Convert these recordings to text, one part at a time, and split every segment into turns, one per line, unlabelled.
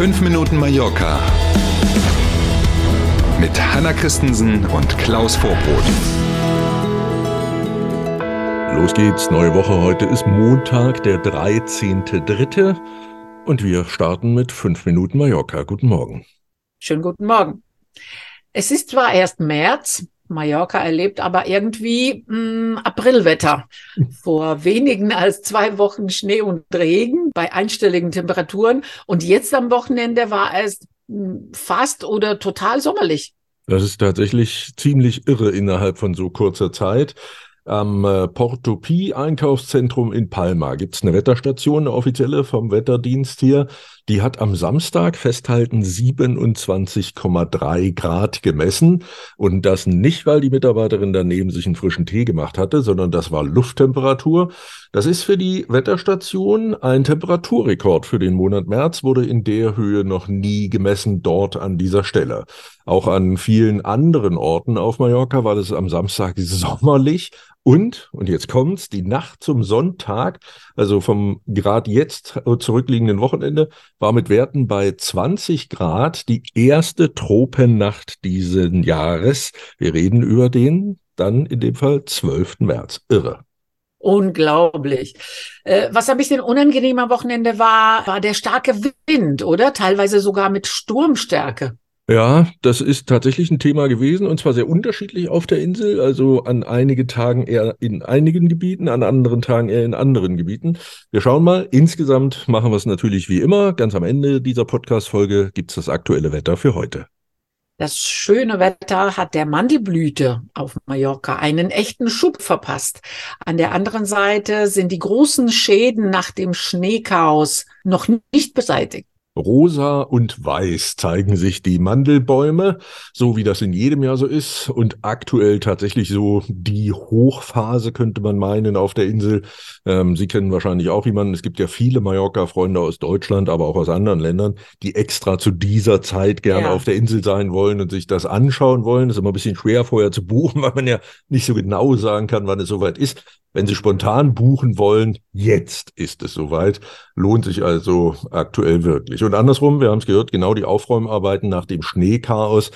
5 Minuten Mallorca mit Hanna Christensen und Klaus Vorbrot.
Los geht's, neue Woche. Heute ist Montag, der 13.3. Und wir starten mit 5 Minuten Mallorca. Guten Morgen.
Schönen guten Morgen. Es ist zwar erst März, Mallorca erlebt aber irgendwie mh, hm, Aprilwetter. Vor wenigen als zwei Wochen Schnee und Regen bei einstelligen Temperaturen. Und jetzt am Wochenende war es mh, hm, fast oder total sommerlich.
Das ist tatsächlich ziemlich irre innerhalb von so kurzer Zeit. Am äh, Porto Pi Einkaufszentrum in Palma gibt es eine Wetterstation, eine offizielle vom Wetterdienst hier. Die hat am Samstag festhalten 27,3 Grad gemessen. Und das nicht, weil die Mitarbeiterin daneben sich einen frischen Tee gemacht hatte, sondern das war Lufttemperatur. Das ist für die Wetterstation ein Temperaturrekord für den Monat März, wurde in der Höhe noch nie gemessen dort an dieser Stelle. Auch an vielen anderen Orten auf Mallorca war es am Samstag sommerlich und, und jetzt kommt's, die Nacht zum Sonntag, also vom gerade jetzt zurückliegenden Wochenende, war mit Werten bei 20 Grad die erste Tropennacht dieses Jahres. Wir reden über den dann in dem Fall 12. März. Irre.
Unglaublich. Äh, was ein bisschen unangenehm am Wochenende war, war der starke Wind, oder? Teilweise sogar mit Sturmstärke.
Ja, das ist tatsächlich ein Thema gewesen und zwar sehr unterschiedlich auf der Insel. Also an einige Tagen eher in einigen Gebieten, an anderen Tagen eher in anderen Gebieten. Wir schauen mal. Insgesamt machen wir es natürlich wie immer. Ganz am Ende dieser Podcast-Folge gibt es das aktuelle Wetter für heute.
Das schöne Wetter hat der Mandelblüte auf Mallorca einen echten Schub verpasst. An der anderen Seite sind die großen Schäden nach dem Schneechaos noch nicht beseitigt.
Rosa und weiß zeigen sich die Mandelbäume, so wie das in jedem Jahr so ist und aktuell tatsächlich so die Hochphase könnte man meinen auf der Insel. Ähm, Sie kennen wahrscheinlich auch jemanden. Es gibt ja viele Mallorca-Freunde aus Deutschland, aber auch aus anderen Ländern, die extra zu dieser Zeit gerne ja. auf der Insel sein wollen und sich das anschauen wollen. Das ist immer ein bisschen schwer vorher zu buchen, weil man ja nicht so genau sagen kann, wann es soweit ist. Wenn Sie spontan buchen wollen, jetzt ist es soweit. Lohnt sich also aktuell wirklich. Und andersrum, wir haben es gehört, genau die Aufräumarbeiten nach dem Schneechaos.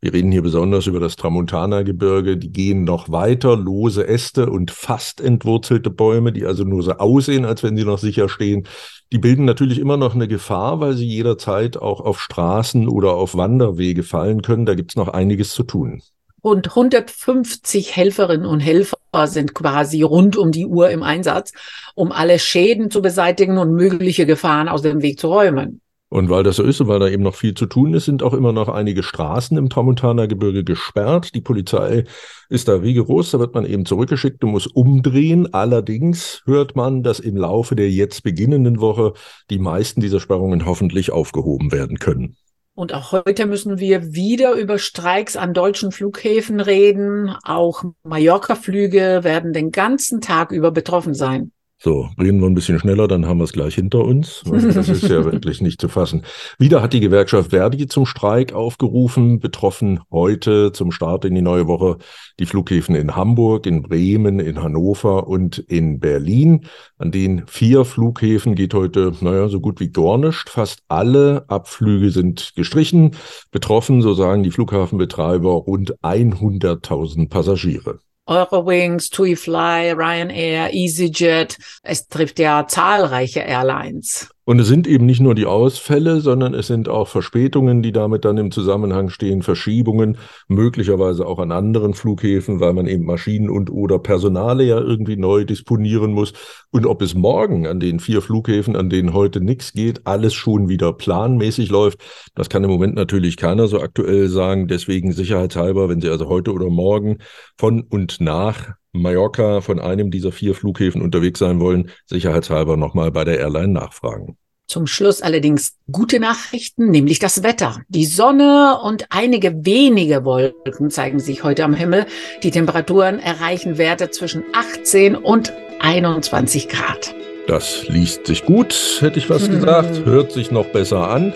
Wir reden hier besonders über das Tramontana-Gebirge. Die gehen noch weiter. Lose Äste und fast entwurzelte Bäume, die also nur so aussehen, als wenn sie noch sicher stehen. Die bilden natürlich immer noch eine Gefahr, weil sie jederzeit auch auf Straßen oder auf Wanderwege fallen können. Da gibt es noch einiges zu tun.
Rund 150 Helferinnen und Helfer sind quasi rund um die Uhr im Einsatz, um alle Schäden zu beseitigen und mögliche Gefahren aus dem Weg zu räumen.
Und weil das so ist und weil da eben noch viel zu tun ist, sind auch immer noch einige Straßen im Tramontaner Gebirge gesperrt. Die Polizei ist da rigoros, da wird man eben zurückgeschickt und muss umdrehen. Allerdings hört man, dass im Laufe der jetzt beginnenden Woche die meisten dieser Sperrungen hoffentlich aufgehoben werden können.
Und auch heute müssen wir wieder über Streiks an deutschen Flughäfen reden. Auch Mallorca-Flüge werden den ganzen Tag über betroffen sein.
So, reden wir ein bisschen schneller, dann haben wir es gleich hinter uns. Das ist ja wirklich nicht zu fassen. Wieder hat die Gewerkschaft Verdi zum Streik aufgerufen, betroffen heute zum Start in die neue Woche die Flughäfen in Hamburg, in Bremen, in Hannover und in Berlin. An den vier Flughäfen geht heute, naja, so gut wie gar nichts. Fast alle Abflüge sind gestrichen. Betroffen, so sagen die Flughafenbetreiber, rund 100.000 Passagiere.
Eurowings, TuiFly, Ryanair, EasyJet. Es trifft ja zahlreiche Airlines.
Und es sind eben nicht nur die Ausfälle, sondern es sind auch Verspätungen, die damit dann im Zusammenhang stehen, Verschiebungen, möglicherweise auch an anderen Flughäfen, weil man eben Maschinen und oder Personale ja irgendwie neu disponieren muss. Und ob es morgen an den vier Flughäfen, an denen heute nichts geht, alles schon wieder planmäßig läuft, das kann im Moment natürlich keiner so aktuell sagen. Deswegen sicherheitshalber, wenn Sie also heute oder morgen von und nach Mallorca von einem dieser vier Flughäfen unterwegs sein wollen, sicherheitshalber nochmal bei der Airline nachfragen.
Zum Schluss allerdings gute Nachrichten, nämlich das Wetter. Die Sonne und einige wenige Wolken zeigen sich heute am Himmel. Die Temperaturen erreichen Werte zwischen 18 und 21 Grad.
Das liest sich gut, hätte ich fast mhm. gesagt. Hört sich noch besser an.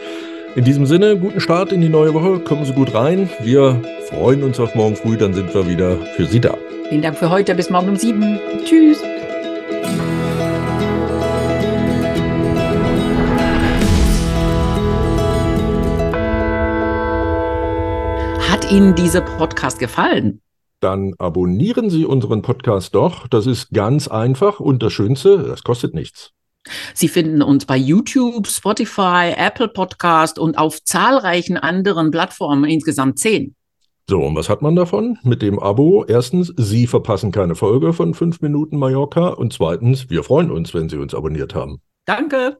In diesem Sinne, guten Start in die neue Woche. Kommen Sie gut rein. Wir freuen uns auf morgen früh, dann sind wir wieder für Sie da.
Vielen Dank für heute. Bis morgen um sieben. Tschüss. Hat Ihnen dieser Podcast gefallen?
Dann abonnieren Sie unseren Podcast doch. Das ist ganz einfach und das Schönste, das kostet nichts.
Sie finden uns bei YouTube, Spotify, Apple Podcast und auf zahlreichen anderen Plattformen, insgesamt zehn.
So, und was hat man davon? Mit dem Abo, erstens, Sie verpassen keine Folge von 5 Minuten Mallorca und zweitens, wir freuen uns, wenn Sie uns abonniert haben.
Danke.